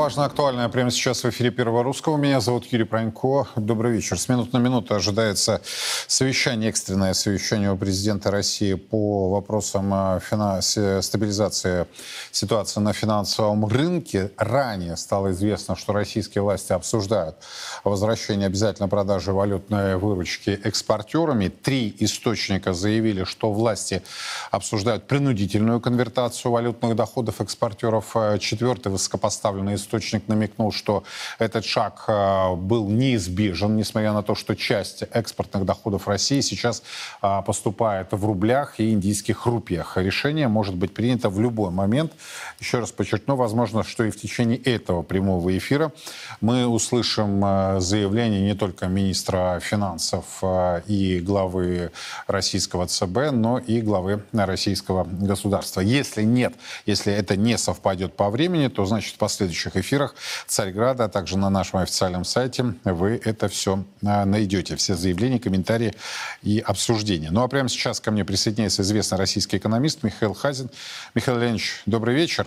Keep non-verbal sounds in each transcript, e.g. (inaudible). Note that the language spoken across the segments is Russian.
Важное, актуальное прямо сейчас в эфире Первого Русского. Меня зовут Юрий Пронько. Добрый вечер. С минут на минуту ожидается совещание, экстренное совещание у президента России по вопросам э, финанс... стабилизации ситуации на финансовом рынке. Ранее стало известно, что российские власти обсуждают возвращение обязательно продажи валютной выручки экспортерами. Три источника заявили, что власти обсуждают принудительную конвертацию валютных доходов экспортеров. Четвертый высокопоставленный поставленный источник намекнул, что этот шаг э, был неизбежен, несмотря на то, что часть экспортных доходов России сейчас э, поступает в рублях и индийских рупиях. Решение может быть принято в любой момент. Еще раз подчеркну, возможно, что и в течение этого прямого эфира мы услышим э, заявление не только министра финансов и главы российского ЦБ, но и главы российского государства. Если нет, если это не совпадет по времени, то значит последующие следующих эфирах Царьграда, а также на нашем официальном сайте вы это все а, найдете. Все заявления, комментарии и обсуждения. Ну а прямо сейчас ко мне присоединяется известный российский экономист Михаил Хазин. Михаил Леонидович, добрый вечер.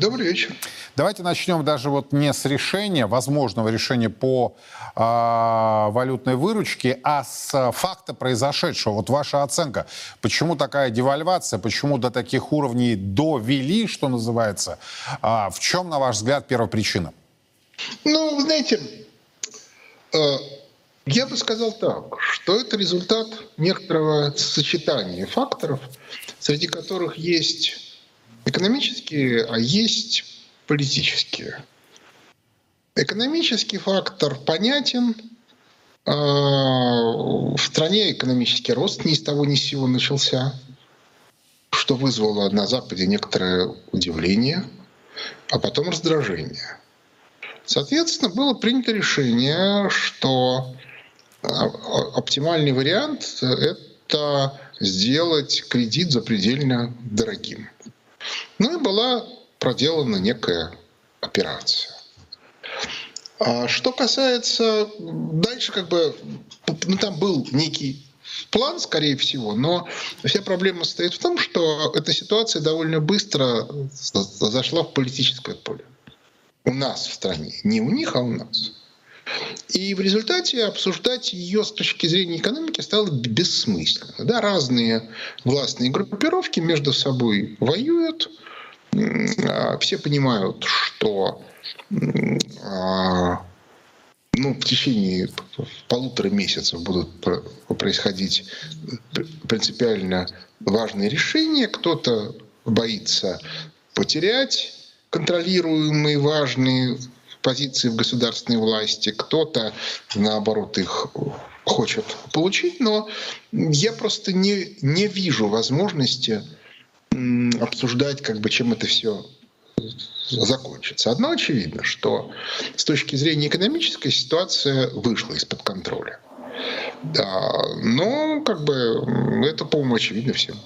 Добрый вечер. Давайте начнем даже вот не с решения, возможного решения по э, валютной выручке, а с факта произошедшего. Вот ваша оценка. Почему такая девальвация, почему до таких уровней довели, что называется? А в чем, на ваш взгляд, первопричина? Ну, вы знаете, э, я бы сказал так, что это результат некоторого сочетания факторов, среди которых есть экономические, а есть политические. Экономический фактор понятен. А, в стране экономический рост ни с того ни с сего начался, что вызвало на Западе некоторое удивление, а потом раздражение. Соответственно, было принято решение, что а, оптимальный вариант – это сделать кредит запредельно дорогим. Ну и была проделана некая операция. А что касается дальше, как бы, ну там был некий план, скорее всего, но вся проблема состоит в том, что эта ситуация довольно быстро зашла в политическое поле. У нас в стране. Не у них, а у нас. И в результате обсуждать ее с точки зрения экономики стало бессмысленно. Да, разные властные группировки между собой воюют, а, все понимают, что а, ну, в течение полутора месяцев будут происходить принципиально важные решения. Кто-то боится потерять контролируемые важные позиции в государственной власти, кто-то, наоборот, их хочет получить, но я просто не, не вижу возможности обсуждать, как бы, чем это все закончится. Одно очевидно, что с точки зрения экономической ситуация вышла из-под контроля. Да, но как бы это, по-моему, очевидно всем.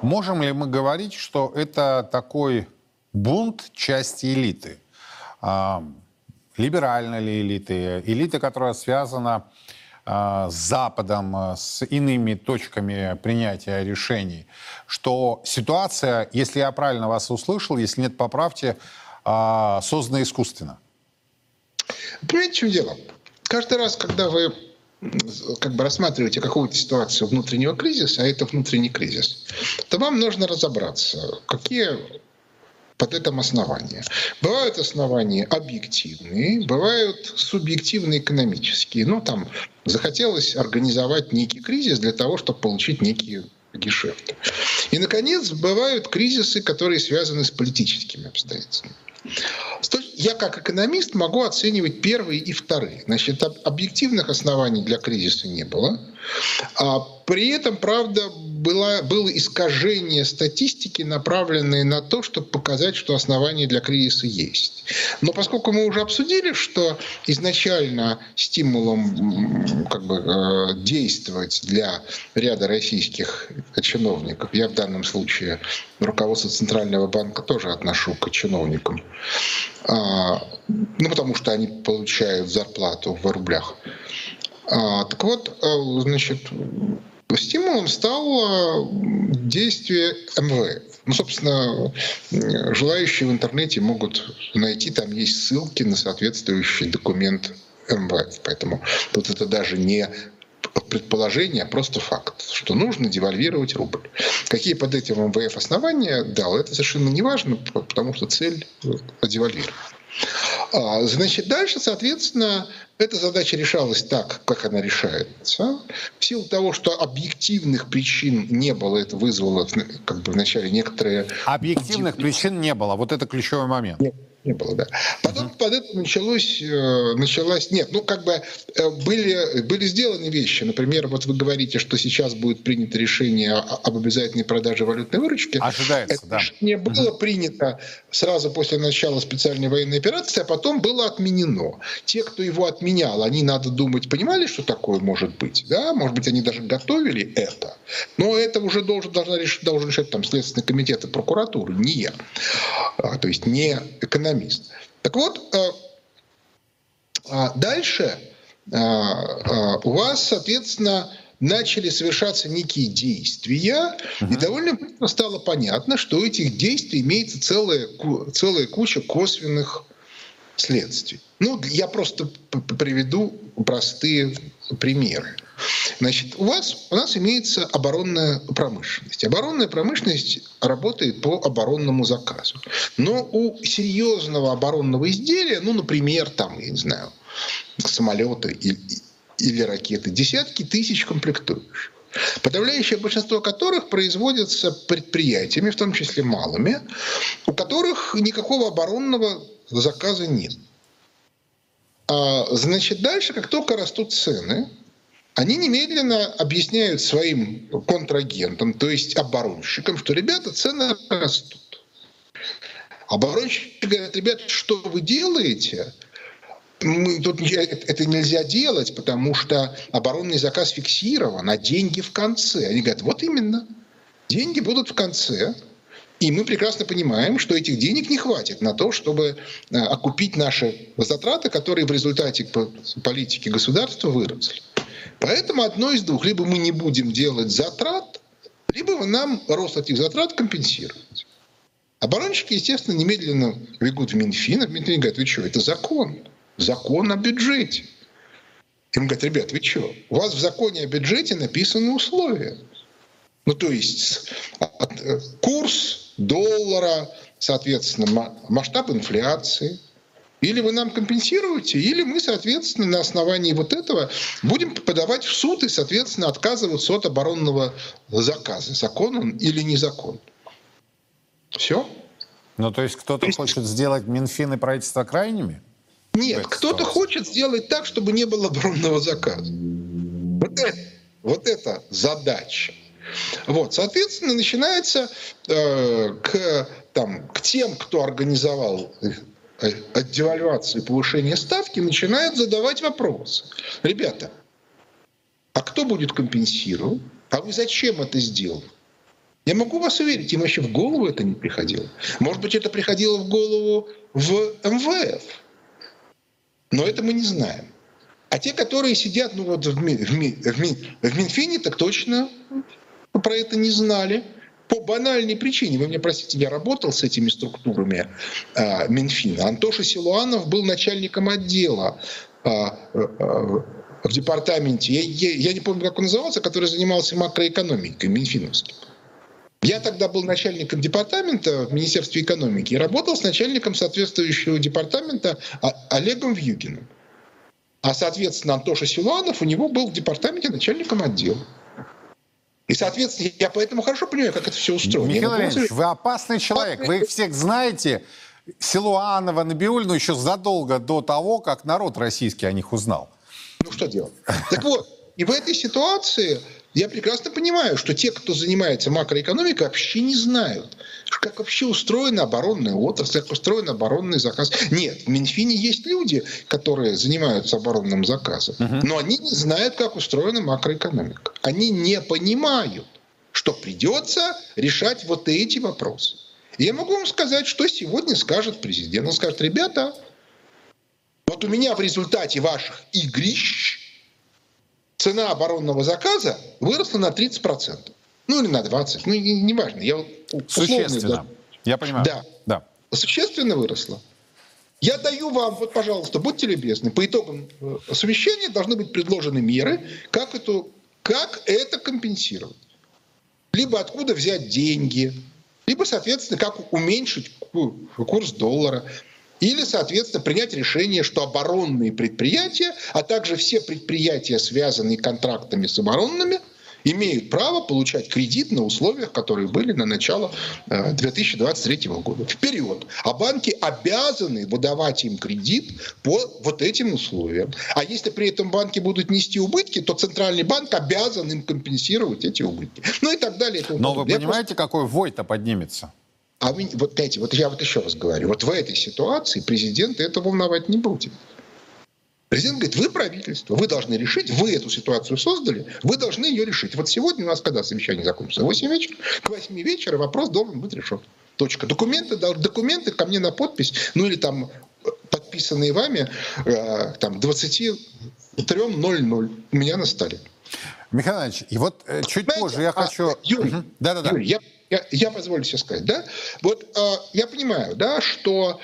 Можем ли мы говорить, что это такой бунт части элиты? А, либеральной ли элиты, элиты, которая связана а, с Западом, а, с иными точками принятия решений, что ситуация, если я правильно вас услышал, если нет, поправьте, создана искусственно. Понимаете, в чем дело? Каждый раз, когда вы как бы рассматриваете какую-то ситуацию внутреннего кризиса, а это внутренний кризис, то вам нужно разобраться, какие под этим основания. Бывают основания объективные, бывают субъективные экономические. Ну, там захотелось организовать некий кризис для того, чтобы получить некие гешефты. И, наконец, бывают кризисы, которые связаны с политическими обстоятельствами. Я как экономист могу оценивать первые и вторые. Значит, объективных оснований для кризиса не было. А при этом, правда, было, было искажение статистики, направленное на то, чтобы показать, что основания для кризиса есть. Но поскольку мы уже обсудили, что изначально стимулом как бы, э, действовать для ряда российских чиновников, я в данном случае руководство Центрального банка тоже отношу к чиновникам, а, ну потому что они получают зарплату в рублях. А, так вот, э, значит, стимулом стало действие МВФ. Ну, собственно, желающие в интернете могут найти, там есть ссылки на соответствующий документ МВФ. Поэтому тут это даже не предположение, а просто факт, что нужно девальвировать рубль. Какие под этим МВФ основания дал, это совершенно не важно, потому что цель девальвировать. А, значит, дальше, соответственно, эта задача решалась так, как она решается. В силу того, что объективных причин не было, это вызвало как бы вначале некоторые... Объективных причин не было. Вот это ключевой момент. Нет не было, да. Потом uh-huh. под это началось, э, началась, нет, ну как бы э, были, были сделаны вещи. Например, вот вы говорите, что сейчас будет принято решение об обязательной продаже валютной выручки. Ожидается, это да. Не было uh-huh. принято сразу после начала специальной военной операции, а потом было отменено. Те, кто его отменял, они, надо думать, понимали, что такое может быть, да? Может быть, они даже готовили это. Но это уже должен, должна решить, должен решать там Следственный комитет и прокуратура, не я. А, то есть не экономист экономист. Так вот, э, а, дальше э, э, у вас, соответственно, начали совершаться некие действия, uh-huh. и довольно быстро стало понятно, что у этих действий имеется целая, целая куча косвенных следствий. Ну, я просто приведу простые примеры. Значит, у вас, у нас имеется оборонная промышленность. Оборонная промышленность работает по оборонному заказу. Но у серьезного оборонного изделия, ну, например, там, я не знаю, самолеты или, или ракеты, десятки тысяч комплектующих подавляющее большинство которых производятся предприятиями, в том числе малыми, у которых никакого оборонного заказа нет. А, значит, дальше, как только растут цены, они немедленно объясняют своим контрагентам, то есть оборонщикам, что, ребята, цены растут. Оборонщики говорят, ребята, что вы делаете? Мы, тут это нельзя делать, потому что оборонный заказ фиксирован, а деньги в конце. Они говорят, вот именно, деньги будут в конце, и мы прекрасно понимаем, что этих денег не хватит на то, чтобы э, окупить наши затраты, которые в результате политики государства выросли. Поэтому одно из двух. Либо мы не будем делать затрат, либо нам рост этих затрат компенсируете. Оборонщики, естественно, немедленно бегут в Минфин, а Минфин говорит, вы что, это закон. Закон о бюджете. Им говорят, ребят, вы что, у вас в законе о бюджете написаны условия. Ну, то есть э, курс доллара, соответственно, масштаб инфляции. Или вы нам компенсируете, или мы, соответственно, на основании вот этого будем подавать в суд и, соответственно, отказываться от оборонного заказа. Закон он или не закон. Все. Ну, то есть кто-то есть... хочет сделать Минфин и правительство крайними? Нет, кто-то хочет сделать так, чтобы не было оборонного заказа. Вот это, вот это задача. Вот, соответственно, начинается э, к, там, к тем, кто организовал от девальвации повышения ставки, начинают задавать вопросы. Ребята, а кто будет компенсировать? А вы зачем это сделали? Я могу вас уверить, им вообще в голову это не приходило. Может быть, это приходило в голову в МВФ. Но это мы не знаем. А те, которые сидят ну, вот в, в, в, в Минфине, так точно про это не знали по банальной причине. Вы мне простите, я работал с этими структурами э, Минфина. Антоша Силуанов был начальником отдела э, э, в департаменте, я, я, я не помню, как он назывался, который занимался макроэкономикой Минфиновским. Я тогда был начальником департамента в Министерстве экономики и работал с начальником соответствующего департамента Олегом Вьюгиным. А, соответственно, Антоша Силуанов у него был в департаменте начальником отдела. И, соответственно, я поэтому хорошо понимаю, как это все устроено. Михаил Владимирович, вы опасный человек. Вы их всех знаете. Силуанова, Набиулину еще задолго до того, как народ российский о них узнал. Ну что делать? Так вот, и в этой ситуации я прекрасно понимаю, что те, кто занимается макроэкономикой, вообще не знают, как вообще устроена оборонная отрасль, как устроен оборонный заказ. Нет, в Минфине есть люди, которые занимаются оборонным заказом, угу. но они не знают, как устроена макроэкономика. Они не понимают, что придется решать вот эти вопросы. И я могу вам сказать, что сегодня скажет президент. Он скажет, ребята, вот у меня в результате ваших игрищ цена оборонного заказа выросла на 30%. Ну или на 20%, ну неважно. Не я Существенно. Я понимаю. Да. да. Существенно выросла. Я даю вам, вот, пожалуйста, будьте любезны, по итогам э, совещания должны быть предложены меры, как, это, как это компенсировать. Либо откуда взять деньги, либо, соответственно, как уменьшить курс доллара, или, соответственно, принять решение, что оборонные предприятия, а также все предприятия, связанные контрактами с оборонными – имеют право получать кредит на условиях, которые были на начало 2023 э, года. Вперед. А банки обязаны выдавать им кредит по вот этим условиям. А если при этом банки будут нести убытки, то Центральный банк обязан им компенсировать эти убытки. Ну и так далее. Но вы понимаете, просто... какой вой-то поднимется? А вы, вот, знаете, вот я вот еще раз говорю, вот в этой ситуации президент это волновать не будет. Президент говорит, вы правительство, вы должны решить, вы эту ситуацию создали, вы должны ее решить. Вот сегодня у нас когда совещание закончится? 8 вечера? К 8 вечера вопрос должен быть решен. Точка. Документы, документы ко мне на подпись, ну или там подписанные вами, э, там 23.00 у меня на столе. Михаил Иванович, и вот э, чуть Знаете, позже я а, хочу... Юрий, угу. да, да, да. Юрий я, я, я позволю себе сказать, да? Вот э, я понимаю, да, что,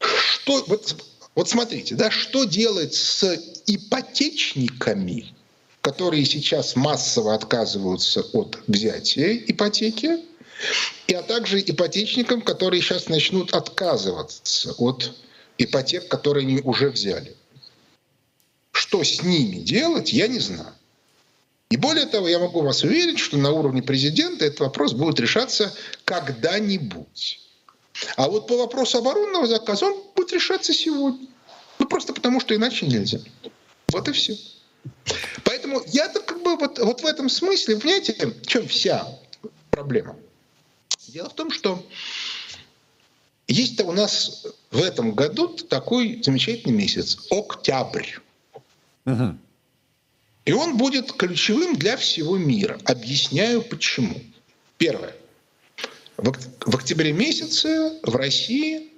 что вот вот смотрите, да, что делать с ипотечниками, которые сейчас массово отказываются от взятия ипотеки, и а также ипотечникам, которые сейчас начнут отказываться от ипотек, которые они уже взяли. Что с ними делать, я не знаю. И более того, я могу вас уверить, что на уровне президента этот вопрос будет решаться когда-нибудь. А вот по вопросу оборонного заказа он будет решаться сегодня. Ну, просто потому, что иначе нельзя. Вот и все. Поэтому я-то как бы вот, вот в этом смысле, понимаете, в чем вся проблема? Дело в том, что есть-то у нас в этом году такой замечательный месяц – октябрь. Угу. И он будет ключевым для всего мира. Объясняю почему. Первое. В октябре месяце в России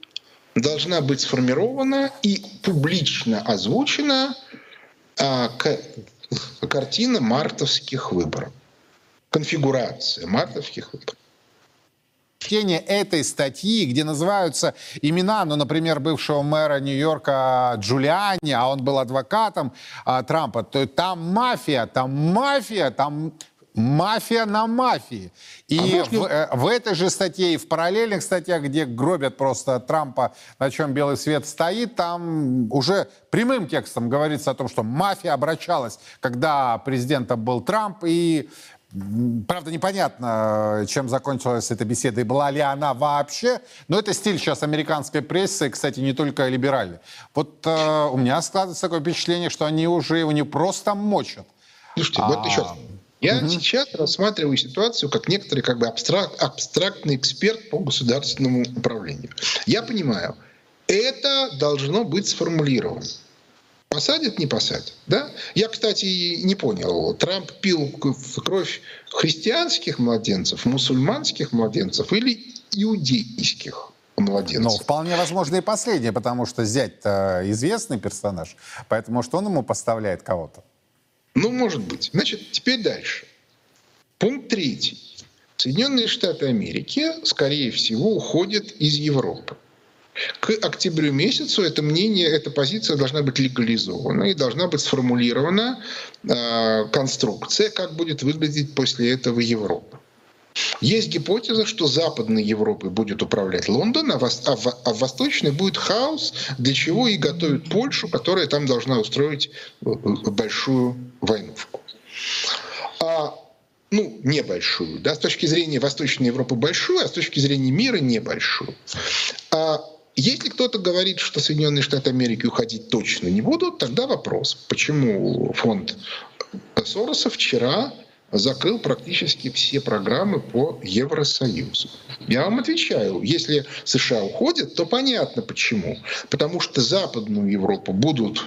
должна быть сформирована и публично озвучена а, картина мартовских выборов. Конфигурация мартовских выборов чтение этой статьи, где называются имена, ну, например, бывшего мэра Нью-Йорка Джулиани, а он был адвокатом а, Трампа, то там мафия, там мафия, там мафия на мафии. И а в, э, в этой же статье и в параллельных статьях, где гробят просто Трампа, на чем белый свет стоит, там уже прямым текстом говорится о том, что мафия обращалась, когда президентом был Трамп, и Правда, непонятно, чем закончилась эта беседа и была ли она вообще. Но это стиль сейчас американской прессы, кстати, не только либеральной. Вот э, у меня складывается такое впечатление, что они уже его не просто мочат. Слушайте, а... вот еще я угу. сейчас рассматриваю ситуацию как некоторый как бы абстрак, абстрактный эксперт по государственному управлению. Я понимаю, это должно быть сформулировано. Посадят, не посадят. Да? Я, кстати, не понял, Трамп пил кровь христианских младенцев, мусульманских младенцев или иудейских? младенцев. Ну, вполне возможно и последнее, потому что зять-то известный персонаж, поэтому что он ему поставляет кого-то? Ну, может быть. Значит, теперь дальше. Пункт третий. Соединенные Штаты Америки, скорее всего, уходят из Европы. К октябрю месяцу это мнение, эта позиция должна быть легализована и должна быть сформулирована э, конструкция, как будет выглядеть после этого Европа. Есть гипотеза, что Западной Европой будет управлять Лондон, а, вос, а, в, а в Восточной будет хаос, для чего и готовят Польшу, которая там должна устроить э, э, большую войнушку. А, ну, небольшую. Да, с точки зрения Восточной Европы большую, а с точки зрения мира небольшую. А если кто-то говорит, что Соединенные Штаты Америки уходить точно не будут, тогда вопрос, почему фонд Сороса вчера закрыл практически все программы по Евросоюзу. Я вам отвечаю, если США уходят, то понятно почему. Потому что Западную Европу будут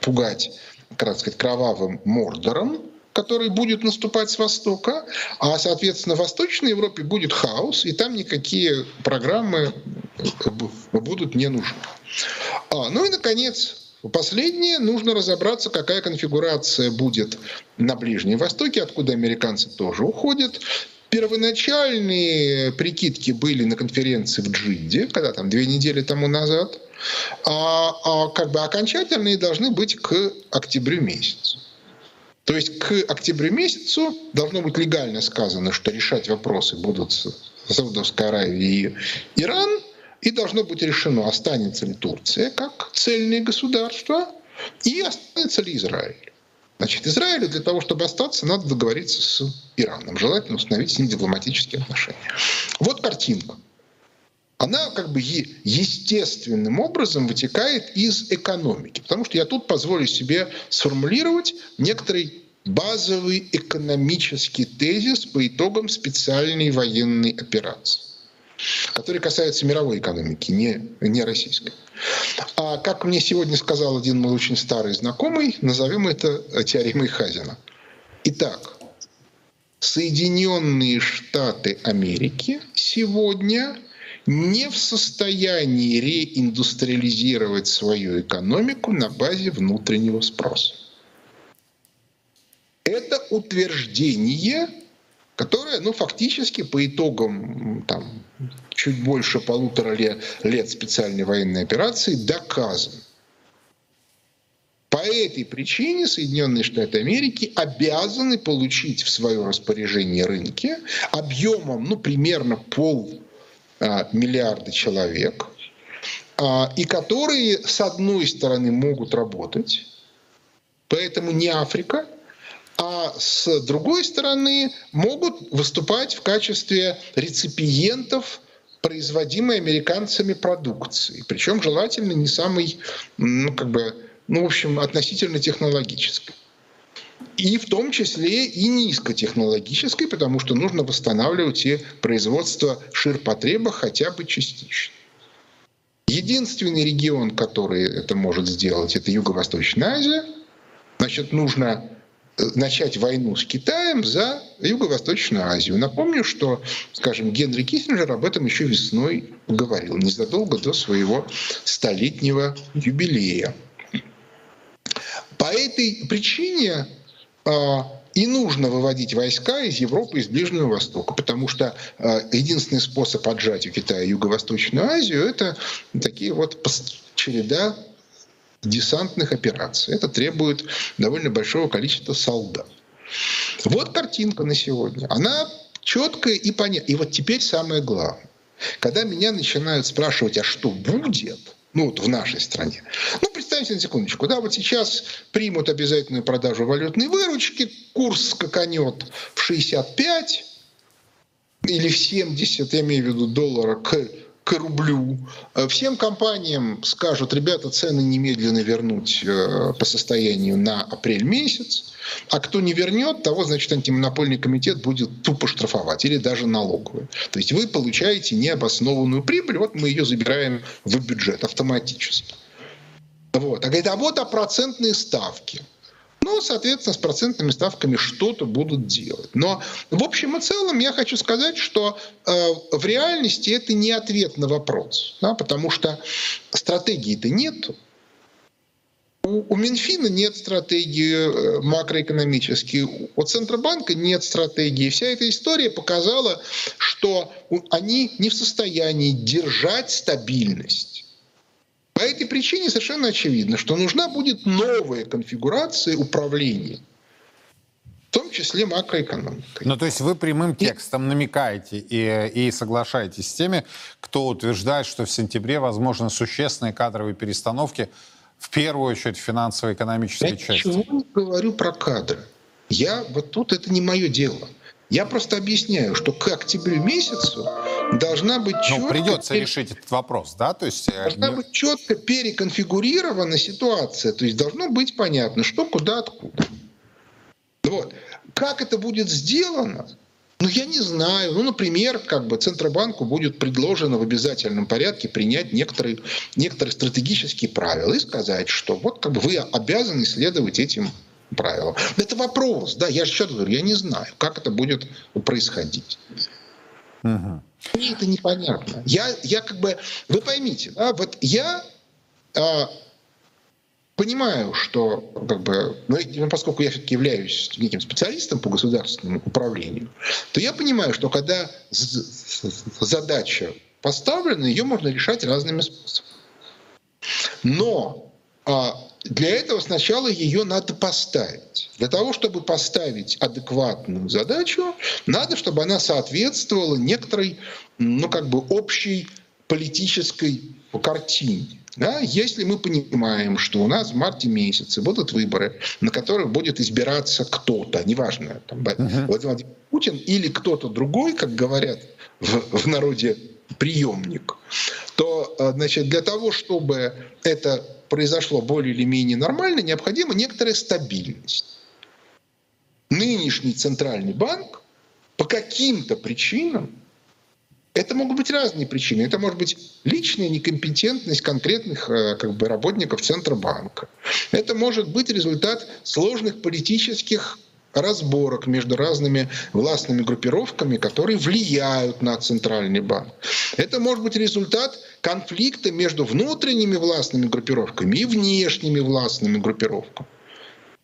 пугать, как сказать, кровавым мордором, который будет наступать с востока, а, соответственно, в Восточной Европе будет хаос, и там никакие программы будут не нужны. А, ну и, наконец, Последнее, нужно разобраться, какая конфигурация будет на Ближнем Востоке, откуда американцы тоже уходят. Первоначальные прикидки были на конференции в Джиде, когда там две недели тому назад, а, а как бы окончательные должны быть к октябрю месяцу. То есть к октябрю месяцу должно быть легально сказано, что решать вопросы будут Саудовская Аравия и Иран, и должно быть решено, останется ли Турция как цельное государство, и останется ли Израиль. Значит, Израилю для того, чтобы остаться, надо договориться с Ираном. Желательно установить с ним дипломатические отношения. Вот картинка. Она как бы естественным образом вытекает из экономики. Потому что я тут позволю себе сформулировать некоторый базовый экономический тезис по итогам специальной военной операции который касается мировой экономики, не, не российской. А как мне сегодня сказал один мой очень старый знакомый, назовем это теоремой Хазина. Итак, Соединенные Штаты Америки сегодня не в состоянии реиндустриализировать свою экономику на базе внутреннего спроса. Это утверждение, которое ну, фактически по итогам там, чуть больше полутора лет, лет специальной военной операции доказан. По этой причине Соединенные Штаты Америки обязаны получить в свое распоряжение рынки объемом ну, примерно пол а, миллиарда человек, а, и которые, с одной стороны, могут работать, поэтому не Африка, а с другой стороны могут выступать в качестве реципиентов производимой американцами продукции. Причем желательно не самой, ну, как бы, ну, в общем, относительно технологической. И в том числе и низкотехнологической, потому что нужно восстанавливать и производство ширпотреба хотя бы частично. Единственный регион, который это может сделать, это Юго-Восточная Азия. Значит, нужно начать войну с Китаем за Юго-Восточную Азию. Напомню, что, скажем, Генри Киссинджер об этом еще весной говорил, незадолго до своего столетнего юбилея. По этой причине и нужно выводить войска из Европы, из Ближнего Востока, потому что э, единственный способ отжать у Китая Юго-Восточную Азию – это такие вот череда десантных операций. Это требует довольно большого количества солдат. Вот картинка на сегодня. Она четкая и понятная. И вот теперь самое главное. Когда меня начинают спрашивать, а что будет, ну вот в нашей стране. Ну, представьте на секундочку, да, вот сейчас примут обязательную продажу валютной выручки, курс скаканет в 65 или в 70, я имею в виду доллара к к рублю. Э, всем компаниям скажут, ребята, цены немедленно вернуть э, по состоянию на апрель месяц, а кто не вернет, того, значит, антимонопольный комитет будет тупо штрафовать или даже налоговый. То есть вы получаете необоснованную прибыль, вот мы ее забираем в бюджет автоматически. Вот. А говорит, а вот а процентные ставки – ну, соответственно, с процентными ставками что-то будут делать. Но в общем и целом я хочу сказать, что э, в реальности это не ответ на вопрос, да, потому что стратегии-то нет. У, у Минфина нет стратегии э, макроэкономической, у Центробанка нет стратегии. Вся эта история показала, что они не в состоянии держать стабильность по этой причине совершенно очевидно, что нужна будет новая конфигурация управления в том числе макроэкономикой. Ну, то есть вы прямым текстом намекаете и, и соглашаетесь с теми, кто утверждает, что в сентябре возможны существенные кадровые перестановки, в первую очередь в финансово-экономической части. Я ничего не говорю про кадры. Я вот тут это не мое дело. Я просто объясняю, что к октябрю месяцу должна быть четко... Ну, придется решить этот вопрос, да? То есть... Э, должна быть четко переконфигурирована ситуация. То есть должно быть понятно, что, куда, откуда. Вот. Как это будет сделано, ну, я не знаю. Ну, например, как бы Центробанку будет предложено в обязательном порядке принять некоторые, некоторые стратегические правила и сказать, что вот как бы вы обязаны следовать этим правилам. Это вопрос, да, я же еще говорю, я не знаю, как это будет происходить. Угу. Мне это непонятно. Я, я как бы, вы поймите, да, вот я а, понимаю, что, как бы, ну, ну поскольку я все-таки являюсь неким специалистом по государственному управлению, то я понимаю, что когда задача поставлена, ее можно решать разными способами. Но а, для этого сначала ее надо поставить. Для того, чтобы поставить адекватную задачу, надо, чтобы она соответствовала некоторой, ну, как бы общей политической картине. Да? Если мы понимаем, что у нас в марте месяце будут выборы, на которых будет избираться кто-то, неважно, там, uh-huh. Владимир Путин или кто-то другой, как говорят в, в народе, приемник, то э, значит, для того, чтобы это произошло более или менее нормально, необходима некоторая стабильность. Нынешний центральный банк по каким-то причинам это могут быть разные причины. Это может быть личная некомпетентность конкретных э, как бы, работников Центробанка. Это может быть результат сложных политических разборок между разными властными группировками, которые влияют на Центральный банк. Это может быть результат конфликта между внутренними властными группировками и внешними властными группировками.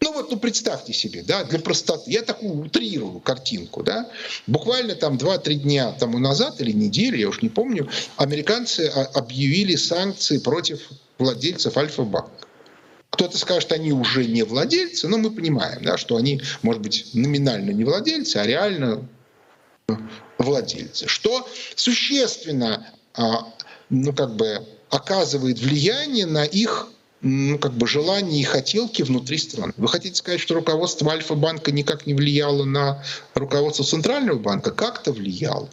Ну вот, ну представьте себе, да, для простоты. Я такую утрирую картинку, да. Буквально там 2-3 дня тому назад или неделю, я уж не помню, американцы объявили санкции против владельцев Альфа-банка. Кто-то скажет, они уже не владельцы, но мы понимаем, да, что они, может быть, номинально не владельцы, а реально владельцы. Что существенно, а, ну как бы оказывает влияние на их ну, как бы желания и хотелки внутри страны. Вы хотите сказать, что руководство Альфа-банка никак не влияло на руководство Центрального банка? Как-то влияло.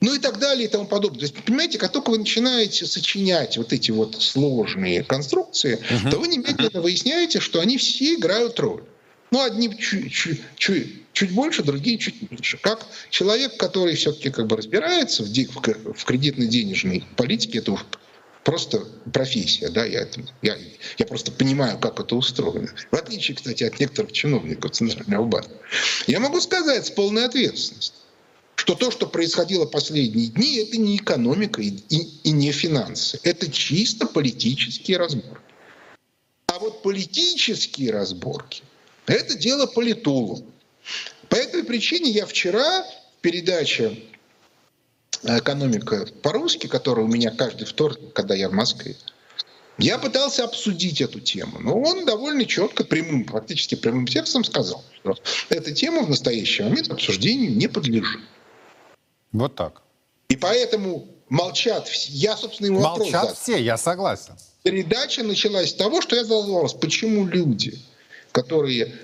Ну и так далее и тому подобное. То есть, понимаете, как только вы начинаете сочинять вот эти вот сложные конструкции, uh-huh. то вы немедленно выясняете, что они все играют роль. Ну, одни чуть, чуть, чуть, чуть больше, другие чуть меньше. Как человек, который все-таки как бы разбирается в, в, в кредитно-денежной политике, это уж просто профессия, да, я, это, я, я просто понимаю, как это устроено. В отличие, кстати, от некоторых чиновников Центрального банка. Я могу сказать с полной ответственностью, что то, что происходило последние дни, это не экономика и, и, и не финансы. Это чисто политические разборки. А вот политические разборки – это дело политологов. По этой причине я вчера в передаче экономика по-русски, которая у меня каждый вторник, когда я в Москве, я пытался обсудить эту тему, но он довольно четко, прямым, фактически прямым текстом сказал, что эта тема в настоящий момент обсуждению не подлежит. Вот так. И поэтому молчат все. Я, собственно, ему молчат вопрос Молчат все, я согласен. Передача началась с того, что я задал вопрос, почему люди, которые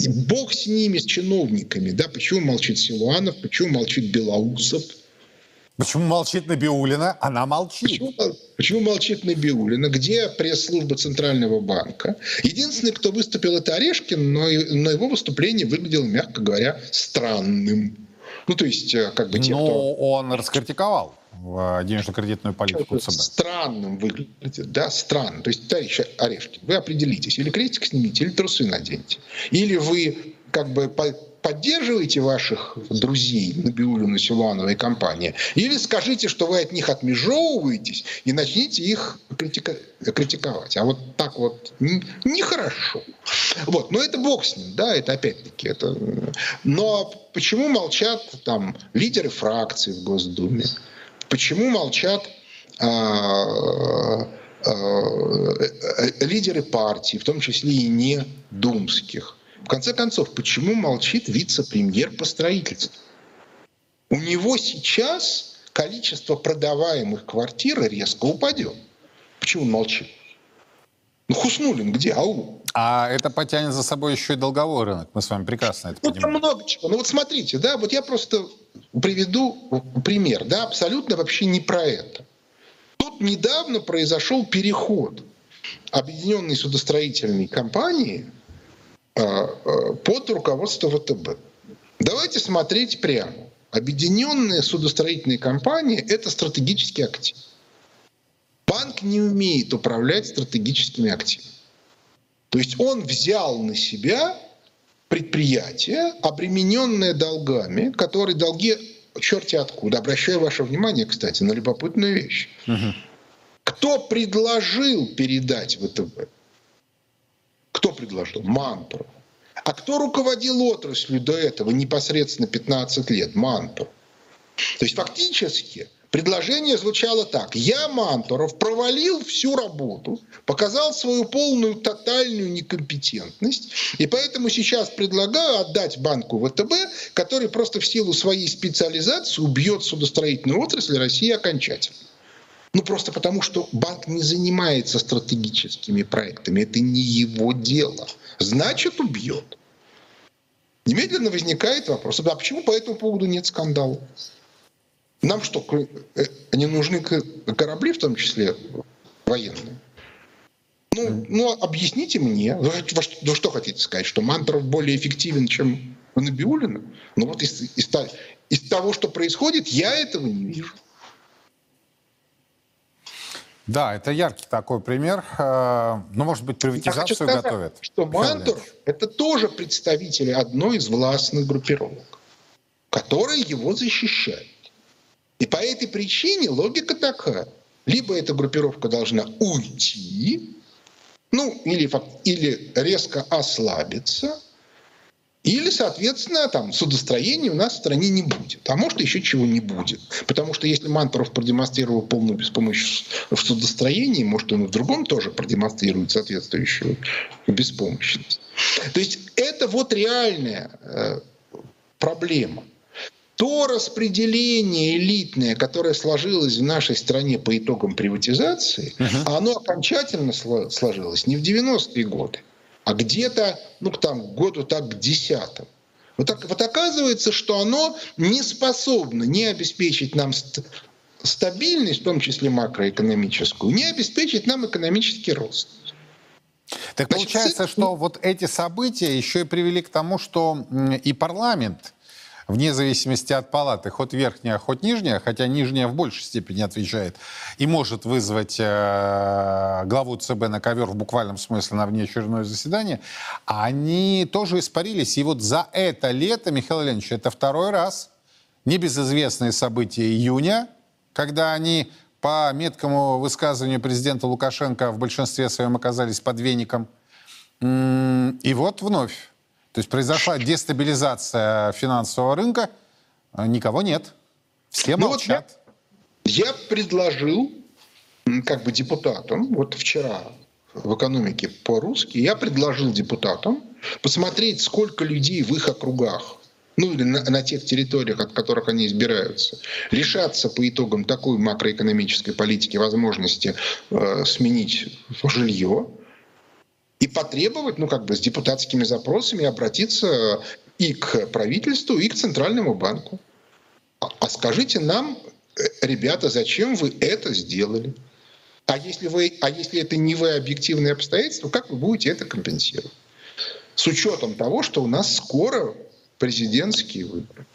Бог с ними, с чиновниками, да, почему молчит Силуанов, почему молчит Белоусов – Почему молчит Набиулина? Она молчит. Почему, почему молчит Набиулина? Где пресс-служба Центрального банка? Единственный, кто выступил, это Орешкин, но, но его выступление выглядело, мягко говоря, странным. Ну, то есть, э, как бы те, Но кто... он раскритиковал э, денежно-кредитную политику ЦБ. Странным выглядит, да, странно. То есть, товарищ Орешкин, вы определитесь, или крестик снимите, или трусы наденьте. Или вы как бы поддерживаете ваших друзей Набиулина, Силуанова и компания, или скажите, что вы от них отмежевываетесь и начните их критика критиковать. А вот так вот нехорошо. Вот. Но это бог с ним, да, это опять-таки. Это... Но почему молчат там лидеры фракций в Госдуме? Почему молчат а, а, лидеры партий, в том числе и не думских? В конце концов, почему молчит вице-премьер по строительству? У него сейчас количество продаваемых квартир резко упадет. Почему он молчит? Ну, Хуснулин где? Ау. А это потянет за собой еще и долговой рынок. Мы с вами прекрасно это ну, понимаем. Там много чего. Ну вот смотрите, да, вот я просто приведу пример, да, абсолютно вообще не про это. Тут недавно произошел переход объединенной судостроительной компании под руководство ВТБ. Давайте смотреть прямо. Объединенные судостроительные компании – это стратегический актив. Банк не умеет управлять стратегическими активами. То есть он взял на себя предприятие, обремененное долгами, которые долги черти откуда. Обращаю ваше внимание, кстати, на любопытную вещь. Угу. Кто предложил передать ВТБ? Предложил? Мантуров. А кто руководил отраслью до этого непосредственно 15 лет? Мантуров. То есть фактически предложение звучало так. Я, Мантуров, провалил всю работу, показал свою полную тотальную некомпетентность, и поэтому сейчас предлагаю отдать банку ВТБ, который просто в силу своей специализации убьет судостроительную отрасль России окончательно. Ну, просто потому, что банк не занимается стратегическими проектами. Это не его дело. Значит, убьет. Немедленно возникает вопрос, а почему по этому поводу нет скандала? Нам что, э, не нужны корабли, в том числе военные? Ну, ну объясните мне, вы, вы что хотите сказать, что Мантров более эффективен, чем Набиулина? Ну вот из, из, из того, что происходит, я этого не вижу. Да, это яркий такой пример. Э, ну, может быть, приватизацию сказать, готовят. Что Мантур – это тоже представители одной из властных группировок, которые его защищают. И по этой причине логика такая. Либо эта группировка должна уйти, ну, или, или резко ослабиться – или, соответственно, там судостроения у нас в стране не будет. А может, еще чего не будет. Потому что если Мантуров продемонстрировал полную беспомощность в судостроении, может, он и в другом тоже продемонстрирует соответствующую беспомощность. То есть это вот реальная э, проблема. То распределение элитное, которое сложилось в нашей стране по итогам приватизации, uh-huh. оно окончательно сложилось не в 90-е годы, а где-то, ну, там, году так к десятым. Вот, так, вот оказывается, что оно не способно не обеспечить нам ст- стабильность, в том числе макроэкономическую, не обеспечить нам экономический рост. Так Значит, получается, что вот эти события еще и привели к тому, что и парламент вне зависимости от палаты, хоть верхняя, хоть нижняя, хотя нижняя в большей степени отвечает, и может вызвать э, главу ЦБ на ковер в буквальном смысле на внеочередное заседание, они тоже испарились. И вот за это лето, Михаил Леонидович, это второй раз, небезызвестные события июня, когда они по меткому высказыванию президента Лукашенко в большинстве своем оказались под веником. И вот вновь то есть произошла дестабилизация финансового рынка, а никого нет. Все ну молчат. Вот я, я предложил как бы депутатам, вот вчера в экономике по-русски, я предложил депутатам посмотреть, сколько людей в их округах, ну или на, на тех территориях, от которых они избираются, решаться по итогам такой макроэкономической политики возможности э, сменить жилье, и потребовать, ну, как бы с депутатскими запросами обратиться и к правительству, и к Центральному банку. А, а скажите нам, э, ребята, зачем вы это сделали? А если, вы, а если это не вы объективные обстоятельства, как вы будете это компенсировать? С учетом того, что у нас скоро президентские выборы.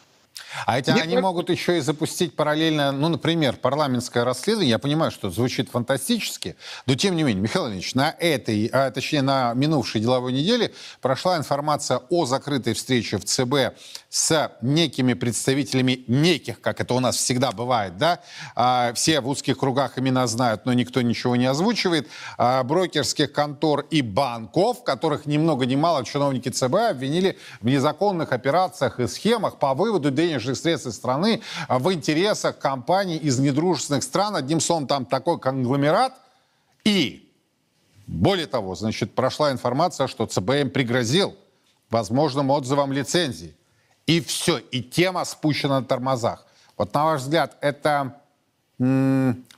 А эти, они могут еще и запустить параллельно, ну, например, парламентское расследование. Я понимаю, что звучит фантастически, но тем не менее, Михаил Ильич, на этой, а, точнее, на минувшей деловой неделе прошла информация о закрытой встрече в ЦБ с некими представителями неких, как это у нас всегда бывает, да, а, все в узких кругах имена знают, но никто ничего не озвучивает, а, брокерских контор и банков, которых ни много ни мало чиновники ЦБ обвинили в незаконных операциях и схемах по выводу денежных средств страны в интересах компаний из недружественных стран. Одним словом, там такой конгломерат. И, более того, значит, прошла информация, что ЦБ им пригрозил возможным отзывом лицензии. И все, и тема спущена на тормозах. Вот на ваш взгляд, это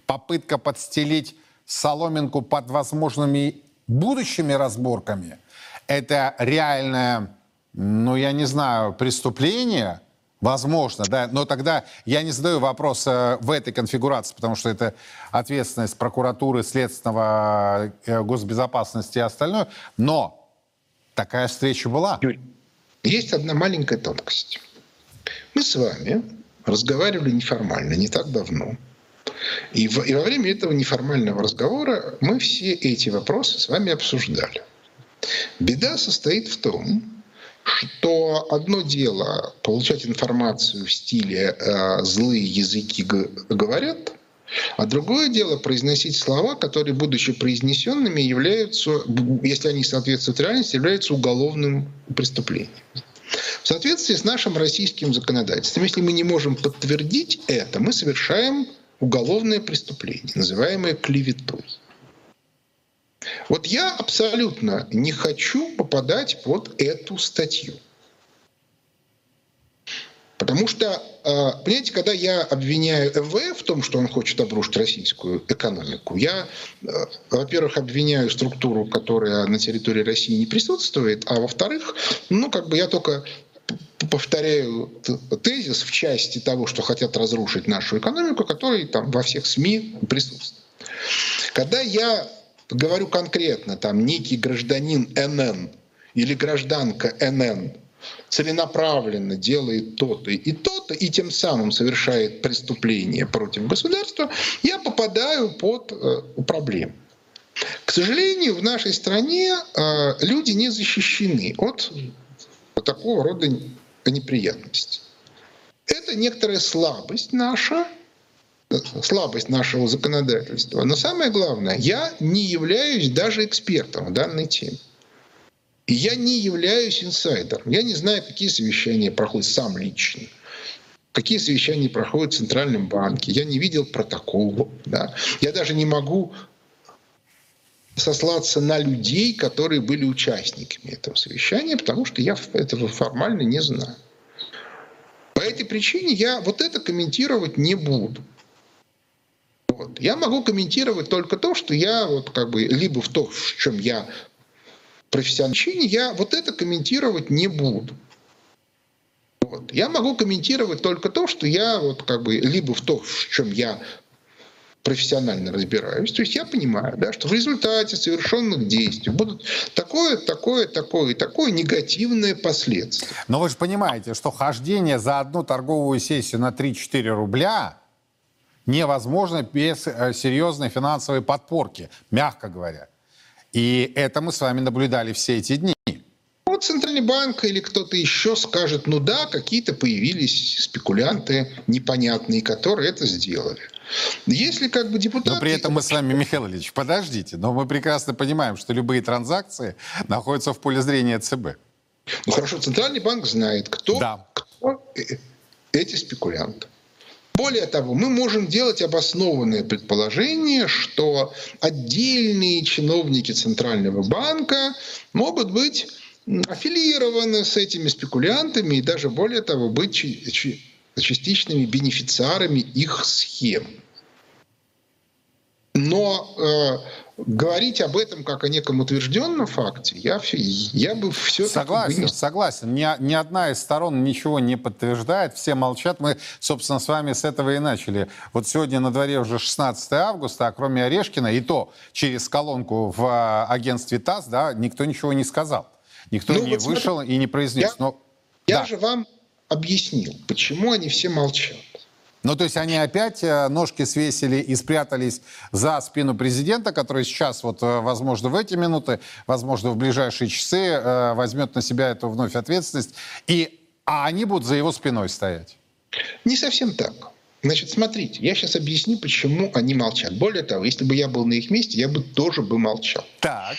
попытка подстелить соломинку под возможными будущими разборками? Это реальное, ну, я не знаю, преступление? Возможно, да. Но тогда я не задаю вопрос э, в этой конфигурации, потому что это ответственность прокуратуры, следственного, э, госбезопасности и остальное. Но такая встреча была. Есть одна маленькая тонкость. Мы с вами разговаривали неформально, не так давно. И, в, и во время этого неформального разговора мы все эти вопросы с вами обсуждали. Беда состоит в том, что одно дело получать информацию в стиле э, «злые языки говорят», А другое дело произносить слова, которые, будучи произнесенными, являются, если они соответствуют реальности, являются уголовным преступлением. В соответствии с нашим российским законодательством, если мы не можем подтвердить это, мы совершаем уголовное преступление, называемое клеветой. Вот я абсолютно не хочу попадать под эту статью. Потому что, а, понимаете, когда я обвиняю МВФ в том, что он хочет обрушить российскую экономику, я, а, во-первых, обвиняю структуру, которая на территории России не присутствует, а во-вторых, ну, как бы я только повторяю тезис в части того, что хотят разрушить нашу экономику, который там во всех СМИ присутствует. Когда я говорю конкретно, там некий гражданин НН или гражданка НН целенаправленно делает то-то и то-то, и тем самым совершает преступление против государства, я попадаю под э, проблему. К сожалению, в нашей стране э, люди не защищены от такого рода неприятностей. Это некоторая слабость наша, слабость нашего законодательства. Но самое главное, я не являюсь даже экспертом в данной теме. Я не являюсь инсайдером. Я не знаю, какие совещания проходят сам лично. Какие совещания проходят в Центральном банке. Я не видел протокола. Да. Я даже не могу сослаться на людей, которые были участниками этого совещания, потому что я этого формально не знаю. По этой причине я вот это комментировать не буду. Я могу комментировать только то, что я вот как бы либо в том, в чем я профессиональный, я вот это комментировать не буду. Вот. Я могу комментировать только то, что я вот как бы либо в том, в чем я профессионально разбираюсь. То есть я понимаю, да, что в результате совершенных действий будут такое, такое, такое и такое негативное последствие. Но вы же понимаете, что хождение за одну торговую сессию на 3-4 рубля невозможно без э, серьезной финансовой подпорки, мягко говоря. И это мы с вами наблюдали все эти дни. Вот Центральный банк или кто-то еще скажет, ну да, какие-то появились спекулянты непонятные, которые это сделали. Если как бы депутаты... Но при этом мы с вами, Михаил Ильич, подождите, но мы прекрасно понимаем, что любые транзакции находятся в поле зрения ЦБ. Ну хорошо, Центральный банк знает, кто, да. кто э, эти спекулянты. Более того, мы можем делать обоснованное предположение, что отдельные чиновники Центрального банка могут быть аффилированы с этими спекулянтами и даже более того быть частичными бенефициарами их схем. Но э, говорить об этом как о неком утвержденном факте, я, я бы все Согласен, вынес... согласен. Ни, ни одна из сторон ничего не подтверждает, все молчат. Мы, собственно, с вами с этого и начали. Вот сегодня на дворе уже 16 августа, а кроме Орешкина, и то через колонку в а, агентстве ТАСС, да, никто ничего не сказал. Никто ну, не вот вышел смотри, и не произнес. Я, Но, я да. же вам объяснил, почему они все молчат. Ну, то есть они опять э, ножки свесили и спрятались за спину президента, который сейчас, вот, э, возможно, в эти минуты, возможно, в ближайшие часы э, возьмет на себя эту вновь ответственность, и, а они будут за его спиной стоять. Не совсем так. Значит, смотрите, я сейчас объясню, почему они молчат. Более того, если бы я был на их месте, я бы тоже бы молчал. Так.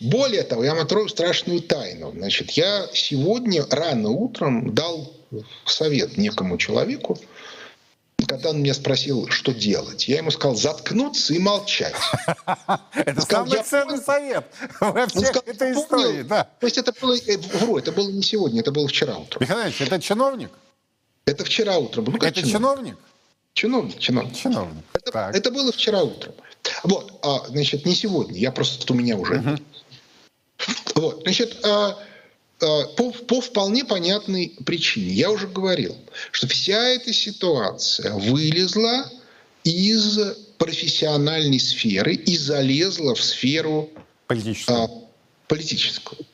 Более того, я вам открою страшную тайну. Значит, я сегодня рано утром дал совет некому человеку, когда он меня спросил, что делать, я ему сказал заткнуться и молчать. (laughs) Это самый ценный совет (laughs) во всех этой истории. То есть это было, э, вру, это было не сегодня, это было вчера утром. Михаил Ильич, это чиновник? Это вчера утром. Это чиновник? Чиновник, чиновник. Чиновник. Это, это было вчера утром. Вот, а, значит, не сегодня, я просто у меня уже. Угу. Вот, значит, а, по, по вполне понятной причине. Я уже говорил, что вся эта ситуация вылезла из профессиональной сферы и залезла в сферу политическую. А, политическую.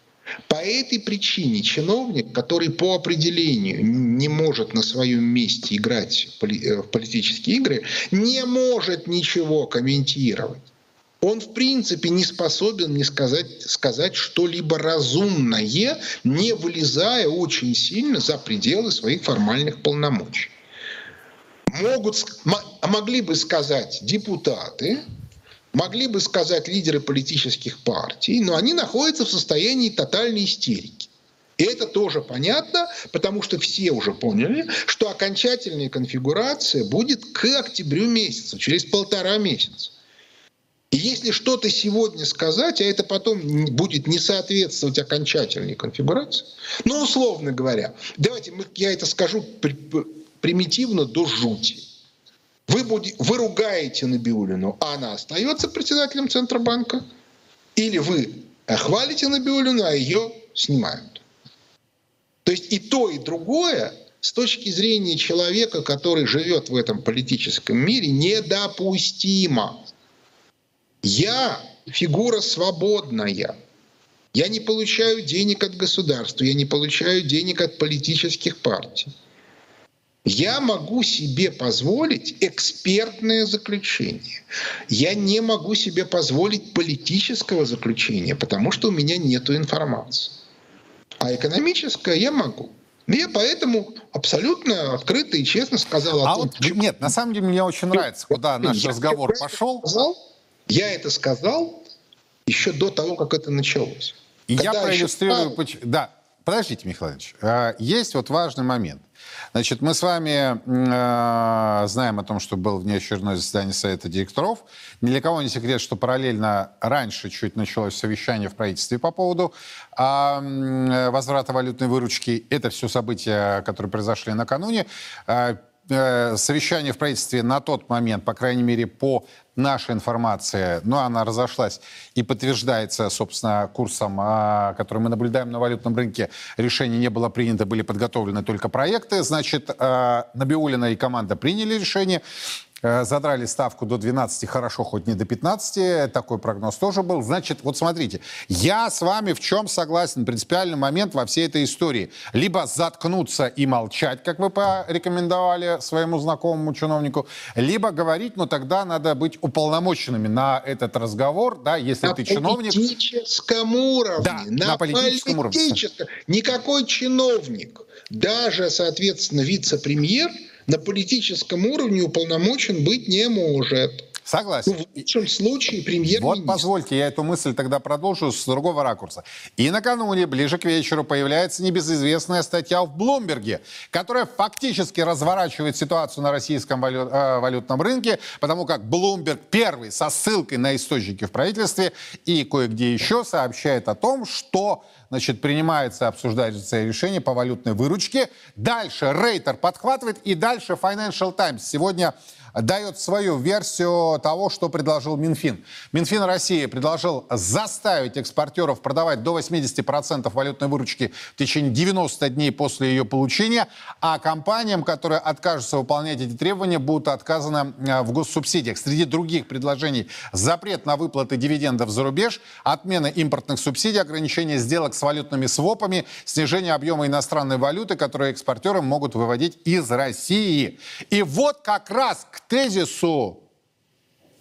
По этой причине чиновник, который по определению не может на своем месте играть в политические игры, не может ничего комментировать он в принципе не способен не сказать, сказать что-либо разумное, не вылезая очень сильно за пределы своих формальных полномочий. могут, могли бы сказать депутаты, могли бы сказать лидеры политических партий, но они находятся в состоянии тотальной истерики. И это тоже понятно, потому что все уже поняли, что окончательная конфигурация будет к октябрю месяцу, через полтора месяца. Если что-то сегодня сказать, а это потом будет не соответствовать окончательной конфигурации, ну, условно говоря, давайте я это скажу примитивно до жути. Вы, будете, вы ругаете Набиулину, а она остается председателем Центробанка, или вы хвалите Набиулину, а ее снимают. То есть и то, и другое с точки зрения человека, который живет в этом политическом мире, недопустимо. Я фигура свободная. Я не получаю денег от государства, я не получаю денег от политических партий. Я могу себе позволить экспертное заключение. Я не могу себе позволить политического заключения, потому что у меня нет информации. А экономическое я могу. Я поэтому абсолютно открыто и честно сказал а том, вот, почему... Нет, на самом деле мне очень нравится, куда наш я разговор пошел. Сказал, я это сказал еще до того, как это началось. И я проиллюстрирую... Еще... Да, подождите, Михаил Ильич. А, есть вот важный момент. Значит, мы с вами э, знаем о том, что был внеочередное заседание Совета директоров. Ни для кого не секрет, что параллельно раньше чуть началось совещание в правительстве по поводу э, возврата валютной выручки. Это все события, которые произошли накануне. Э, совещание в правительстве на тот момент, по крайней мере, по нашей информации, но она разошлась и подтверждается, собственно, курсом, а, который мы наблюдаем на валютном рынке. Решение не было принято, были подготовлены только проекты. Значит, э, Набиулина и команда приняли решение. Э, задрали ставку до 12, хорошо, хоть не до 15, такой прогноз тоже был. Значит, вот смотрите, я с вами в чем согласен, принципиальный момент во всей этой истории. Либо заткнуться и молчать, как вы порекомендовали своему знакомому чиновнику, либо говорить, но тогда надо быть уполномоченными на этот разговор, да, если на ты чиновник. На политическом уровне. Да, на, на политическом, политическом уровне. Никакой чиновник, даже, соответственно, вице-премьер – на политическом уровне уполномочен быть не может. Согласен. Ну, в лучшем случае премьер-министр. Вот позвольте, я эту мысль тогда продолжу с другого ракурса. И накануне, ближе к вечеру, появляется небезызвестная статья в Блумберге, которая фактически разворачивает ситуацию на российском валют, э, валютном рынке, потому как Блумберг первый со ссылкой на источники в правительстве и кое-где еще сообщает о том, что значит, принимается, обсуждается решение по валютной выручке. Дальше Рейтер подхватывает, и дальше Financial Times сегодня дает свою версию того, что предложил Минфин. Минфин России предложил заставить экспортеров продавать до 80% валютной выручки в течение 90 дней после ее получения, а компаниям, которые откажутся выполнять эти требования, будут отказаны э, в госсубсидиях. Среди других предложений запрет на выплаты дивидендов за рубеж, отмена импортных субсидий, ограничение сделок с валютными свопами, снижение объема иностранной валюты, которые экспортеры могут выводить из России. И вот как раз к тезису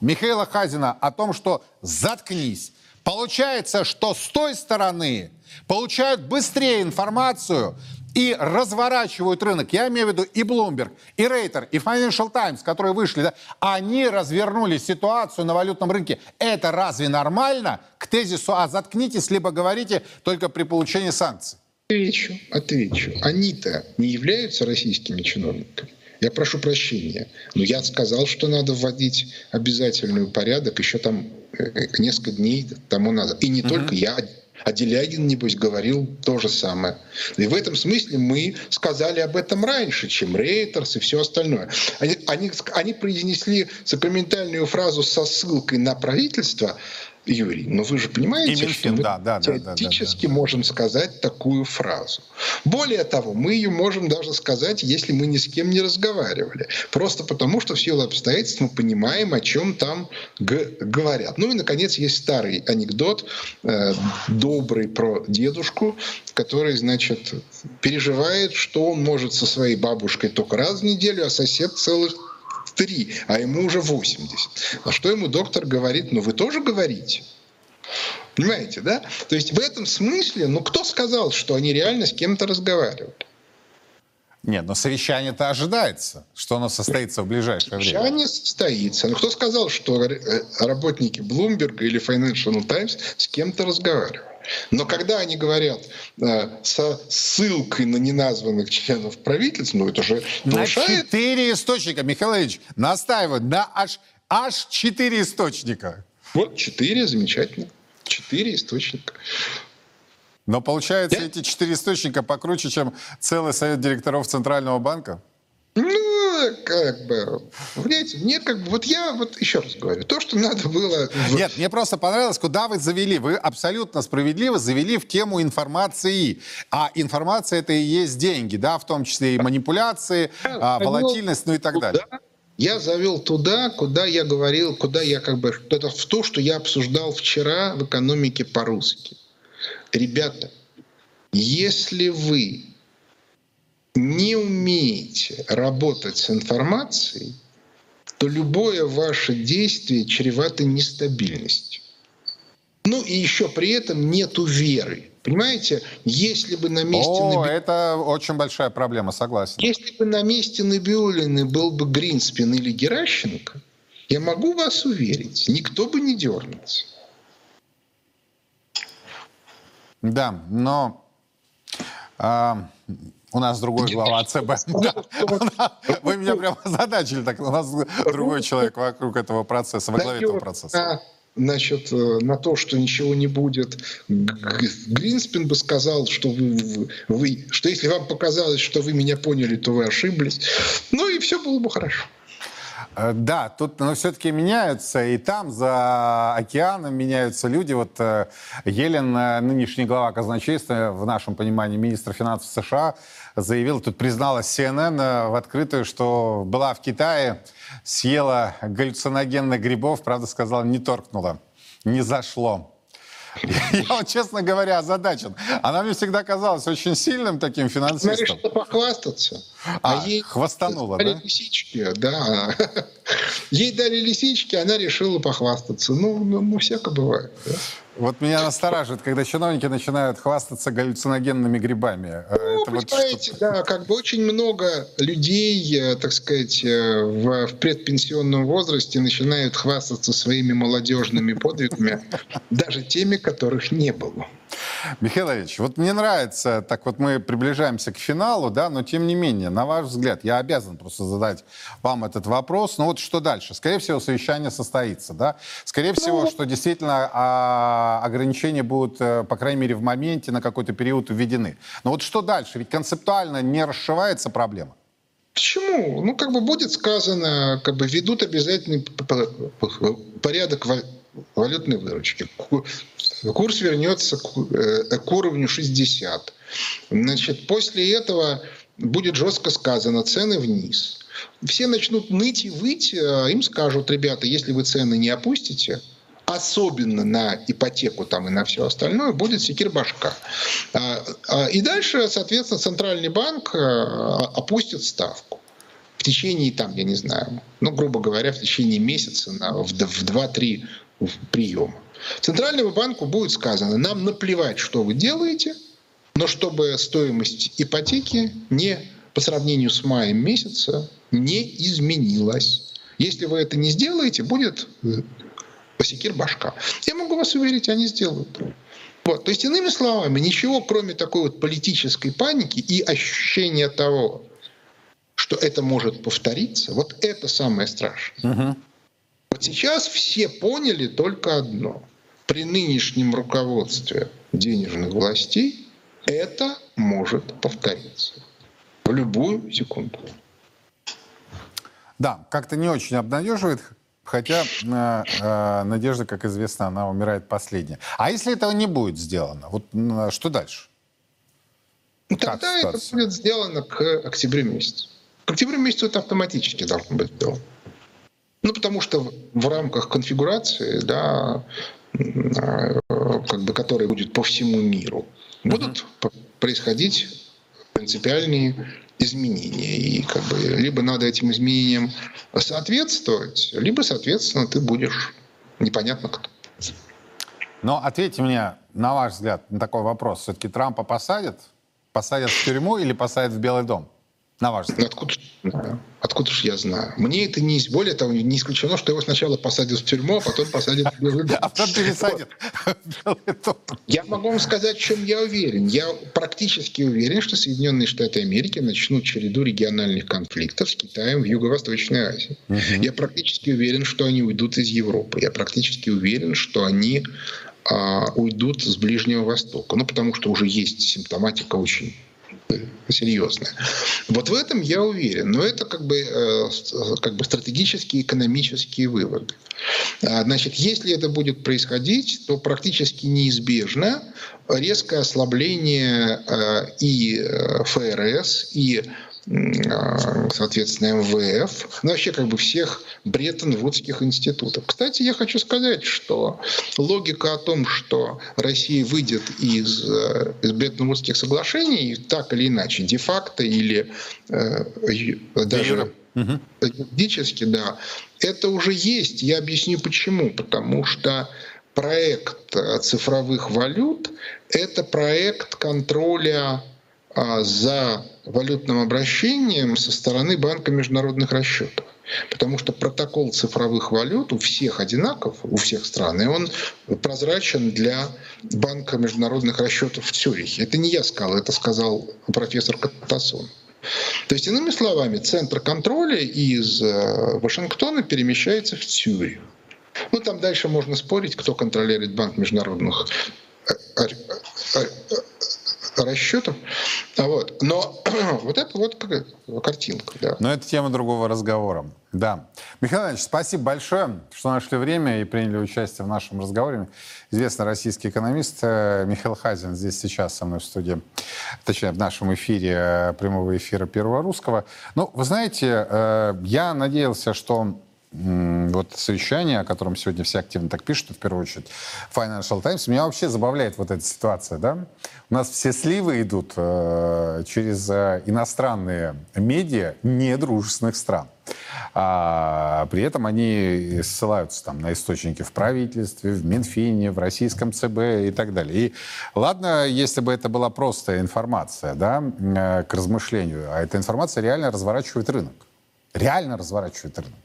Михаила Хазина о том, что заткнись. Получается, что с той стороны получают быстрее информацию и разворачивают рынок. Я имею в виду и Bloomberg, и Рейтер, и Financial Times, которые вышли, да, они развернули ситуацию на валютном рынке. Это разве нормально? К тезису «а заткнитесь», либо говорите только при получении санкций. Отвечу, отвечу. Они-то не являются российскими чиновниками. Я прошу прощения, но я сказал, что надо вводить обязательный порядок еще там э, несколько дней тому назад. И не угу. только я, а Делягин, небось, говорил то же самое. И в этом смысле мы сказали об этом раньше, чем Рейтерс и все остальное. Они, они, они произнесли сакраментальную фразу со ссылкой на правительство, Юрий, но вы же понимаете, что мы да, да, теоретически да, да, да, можем сказать такую фразу. Более того, мы ее можем даже сказать, если мы ни с кем не разговаривали. Просто потому, что в силу обстоятельств мы понимаем, о чем там говорят. Ну и, наконец, есть старый анекдот, э, добрый про дедушку, который, значит, переживает, что он может со своей бабушкой только раз в неделю, а сосед целых 3, а ему уже 80. А что ему доктор говорит? Ну вы тоже говорите. Понимаете, да? То есть в этом смысле, ну кто сказал, что они реально с кем-то разговаривали? Нет, но совещание-то ожидается, что оно состоится в ближайшее совещание время. Совещание состоится. Но кто сказал, что э, работники Bloomberg или Financial Times с кем-то разговаривают? Но когда они говорят э, со ссылкой на неназванных членов правительства, ну это же нарушает... На четыре источника, Михаил Ильич, настаивают на аж, аж четыре источника. Вот четыре, замечательно. Четыре источника. Но получается, Я... эти четыре источника покруче, чем целый совет директоров Центрального банка? Ну, как бы, понимаете, мне как бы, вот я вот еще раз говорю, то, что надо было... Нет, мне просто понравилось, куда вы завели. Вы абсолютно справедливо завели в тему информации. А информация это и есть деньги, да, в том числе и манипуляции, а, волатильность, ну и так далее. Я завел туда, куда я говорил, куда я как бы, это в то, что я обсуждал вчера в экономике по-русски. Ребята, если вы не умеете работать с информацией, то любое ваше действие чревато нестабильностью. Ну и еще при этом нету веры. Понимаете, если бы на месте... О, Наби... это очень большая проблема, согласен. Если бы на месте Набиулины был бы Гринспен или Геращенко, я могу вас уверить, никто бы не дернулся. Да, но а, у нас другой глава ЦБ. (laughs) Вы меня прямо задачили, так у нас другой человек вокруг этого процесса, во главе этого процесса значит, э, на то, что ничего не будет. Гринспен бы сказал, что вы, вы, что если вам показалось, что вы меня поняли, то вы ошиблись. Ну и все было бы хорошо. Э, да, тут но все-таки меняются, и там за океаном меняются люди. Вот э, Елен, нынешний глава казначейства, в нашем понимании министр финансов США, заявил, тут призналась CNN в открытую, что была в Китае, съела галлюциногенных грибов, правда, сказала, не торкнула, не зашло. (laughs) Я вот, честно говоря, озадачен. Она мне всегда казалась очень сильным таким финансистом. Она решила похвастаться. А, а ей хвастанула, да? лисички, да. (laughs) Ей дали лисички, она решила похвастаться. Ну, ну, ну всяко бывает. Да? Вот меня настораживает, когда чиновники начинают хвастаться галлюциногенными грибами. Э, ну, Это понимаете, вот да, как бы очень много людей, э, так сказать, э, в, в предпенсионном возрасте начинают хвастаться своими молодежными подвигами, (laughs) даже теми, которых не было. Михаил Ильич, вот мне нравится, так вот мы приближаемся к финалу, да, но тем не менее, на ваш взгляд, я обязан просто задать вам этот вопрос, ну вот что дальше? Скорее всего, совещание состоится, да? Скорее всего, ну... что действительно а, ограничения будут, э, по крайней мере, в моменте на какой-то период введены. Но вот что дальше? Ведь концептуально не расшивается проблема. Почему? Ну, как бы будет сказано, как бы ведут обязательный порядок валютной выручки. Курс вернется к, э, уровню 60. Значит, после этого будет жестко сказано цены вниз. Все начнут ныть и выть, а им скажут, ребята, если вы цены не опустите, особенно на ипотеку там и на все остальное, будет секир башка. А, а, и дальше, соответственно, Центральный банк э, опустит ставку в течение, там, я не знаю, ну, грубо говоря, в течение месяца на, в 2-3 приема. Центральному банку будет сказано, нам наплевать, что вы делаете, но чтобы стоимость ипотеки не по сравнению с маем месяца не изменилась. Если вы это не сделаете, будет э, посекир башка. Я могу вас уверить, они сделают. Вот. То есть, иными словами, ничего, кроме такой вот политической паники и ощущения того, что это может повториться, вот это самое страшное. Угу. Вот сейчас все поняли только одно. При нынешнем руководстве денежных властей это может повториться в любую секунду. Да, как-то не очень обнадеживает, хотя э, э, надежда, как известно, она умирает последняя. А если этого не будет сделано, вот что дальше? Ну, тогда это будет сделано к октябрю месяцу. К октябрю месяцу это автоматически должно быть сделано. Ну, потому что в рамках конфигурации, да, как бы, которая будет по всему миру, будут происходить принципиальные изменения. И как бы либо надо этим изменениям соответствовать, либо, соответственно, ты будешь непонятно кто. Но ответьте мне, на ваш взгляд, на такой вопрос. Все-таки Трампа посадят? Посадят в тюрьму или посадят в Белый дом? На ваш взгляд. Ну, откуда, откуда же я знаю? Мне это не... Более того, не исключено, что его сначала посадят в тюрьму, а потом посадят в Белый дом. (laughs) А потом пересадят Я могу вам сказать, в чем я уверен. Я практически уверен, что Соединенные Штаты Америки начнут череду региональных конфликтов с Китаем в Юго-Восточной Азии. Я практически уверен, что они уйдут из Европы. Я практически уверен, что они а, уйдут с Ближнего Востока. Ну, потому что уже есть симптоматика очень серьезная. Вот в этом я уверен. Но это как бы, э, как бы стратегические, экономические выводы. А, значит, если это будет происходить, то практически неизбежно резкое ослабление э, и э, ФРС, и соответственно, МВФ, ну, вообще как бы всех Бреттон-Вудских институтов. Кстати, я хочу сказать, что логика о том, что Россия выйдет из, э, из Бреттон-Вудских соглашений так или иначе, де-факто или э, даже юридически, да, это уже есть. Я объясню почему. Потому что проект цифровых валют – это проект контроля за валютным обращением со стороны Банка международных расчетов. Потому что протокол цифровых валют у всех одинаков, у всех стран, и он прозрачен для Банка международных расчетов в Цюрихе. Это не я сказал, это сказал профессор Катасон. То есть, иными словами, центр контроля из э, Вашингтона перемещается в Цюрих. Ну, там дальше можно спорить, кто контролирует Банк международных э, э, расчетов. А вот. Но (clears throat) вот это вот картинка. Да. Но это тема другого разговора. Да. Михаил Иванович, спасибо большое, что нашли время и приняли участие в нашем разговоре. Известный российский экономист э, Михаил Хазин здесь сейчас со мной в студии, точнее, в нашем эфире э, прямого эфира Первого Русского. Ну, вы знаете, э, я надеялся, что вот совещание, о котором сегодня все активно так пишут, в первую очередь Financial Times, меня вообще забавляет вот эта ситуация, да? У нас все сливы идут э, через э, иностранные медиа недружественных стран. А, при этом они ссылаются там на источники в правительстве, в Минфине, в российском ЦБ и так далее. И ладно, если бы это была просто информация, да, э, к размышлению, а эта информация реально разворачивает рынок. Реально разворачивает рынок.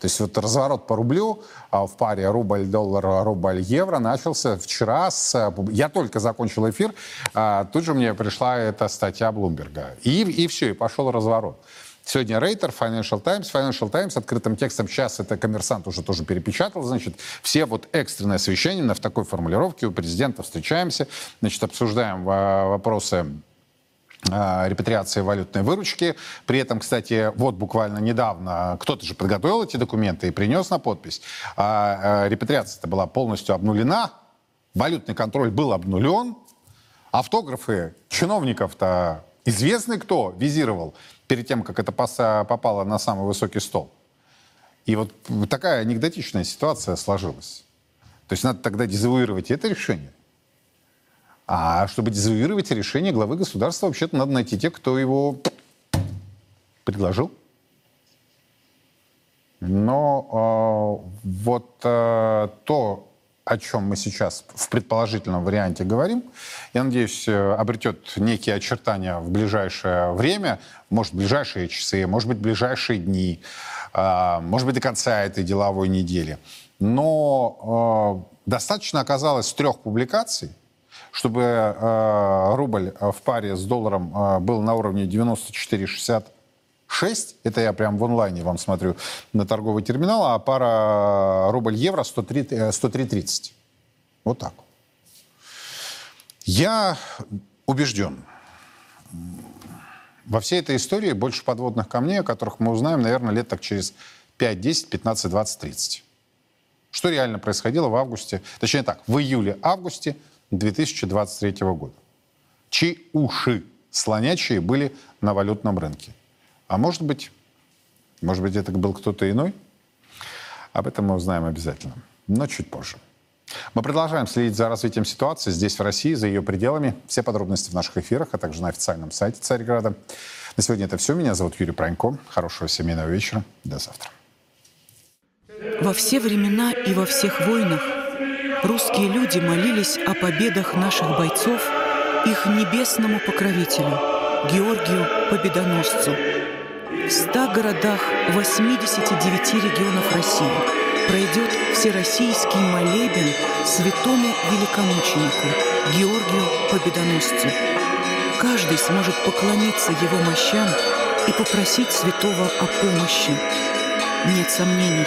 То есть вот разворот по рублю а, в паре рубль-доллар, рубль-евро начался вчера. С, я только закончил эфир, а, тут же мне пришла эта статья Блумберга. И, и все, и пошел разворот. Сегодня Рейтер, Financial Times. Financial Times открытым текстом, сейчас это коммерсант уже тоже перепечатал, значит, все вот экстренное совещание в такой формулировке у президента встречаемся, значит, обсуждаем а, вопросы репатриации валютной выручки. При этом, кстати, вот буквально недавно кто-то же подготовил эти документы и принес на подпись. А, а репатриация-то была полностью обнулена, валютный контроль был обнулен, автографы чиновников-то известный кто визировал перед тем, как это попало на самый высокий стол. И вот такая анекдотичная ситуация сложилась. То есть надо тогда дезавуировать это решение. А чтобы дезавуировать решение главы государства, вообще-то надо найти тех, кто его предложил. Но э, вот э, то, о чем мы сейчас в предположительном варианте говорим, я надеюсь, э, обретет некие очертания в ближайшее время, может, ближайшие часы, может быть, ближайшие дни, э, может быть, до конца этой деловой недели. Но э, достаточно оказалось трех публикаций, чтобы э, рубль э, в паре с долларом э, был на уровне 94,66, это я прям в онлайне вам смотрю на торговый терминал, а пара рубль-евро 103,30. 103 вот так. Я убежден, во всей этой истории больше подводных камней, о которых мы узнаем, наверное, лет так через 5, 10, 15, 20, 30. Что реально происходило в августе, точнее так, в июле-августе 2023 года. Чьи уши слонячие были на валютном рынке. А может быть, может быть, это был кто-то иной? Об этом мы узнаем обязательно, но чуть позже. Мы продолжаем следить за развитием ситуации здесь, в России, за ее пределами. Все подробности в наших эфирах, а также на официальном сайте Царьграда. На сегодня это все. Меня зовут Юрий Пронько. Хорошего семейного вечера. До завтра. Во все времена и во всех войнах русские люди молились о победах наших бойцов их небесному покровителю, Георгию Победоносцу. В 100 городах 89 регионов России пройдет всероссийский молебен святому великомученику Георгию Победоносцу. Каждый сможет поклониться его мощам и попросить святого о помощи. Нет сомнений,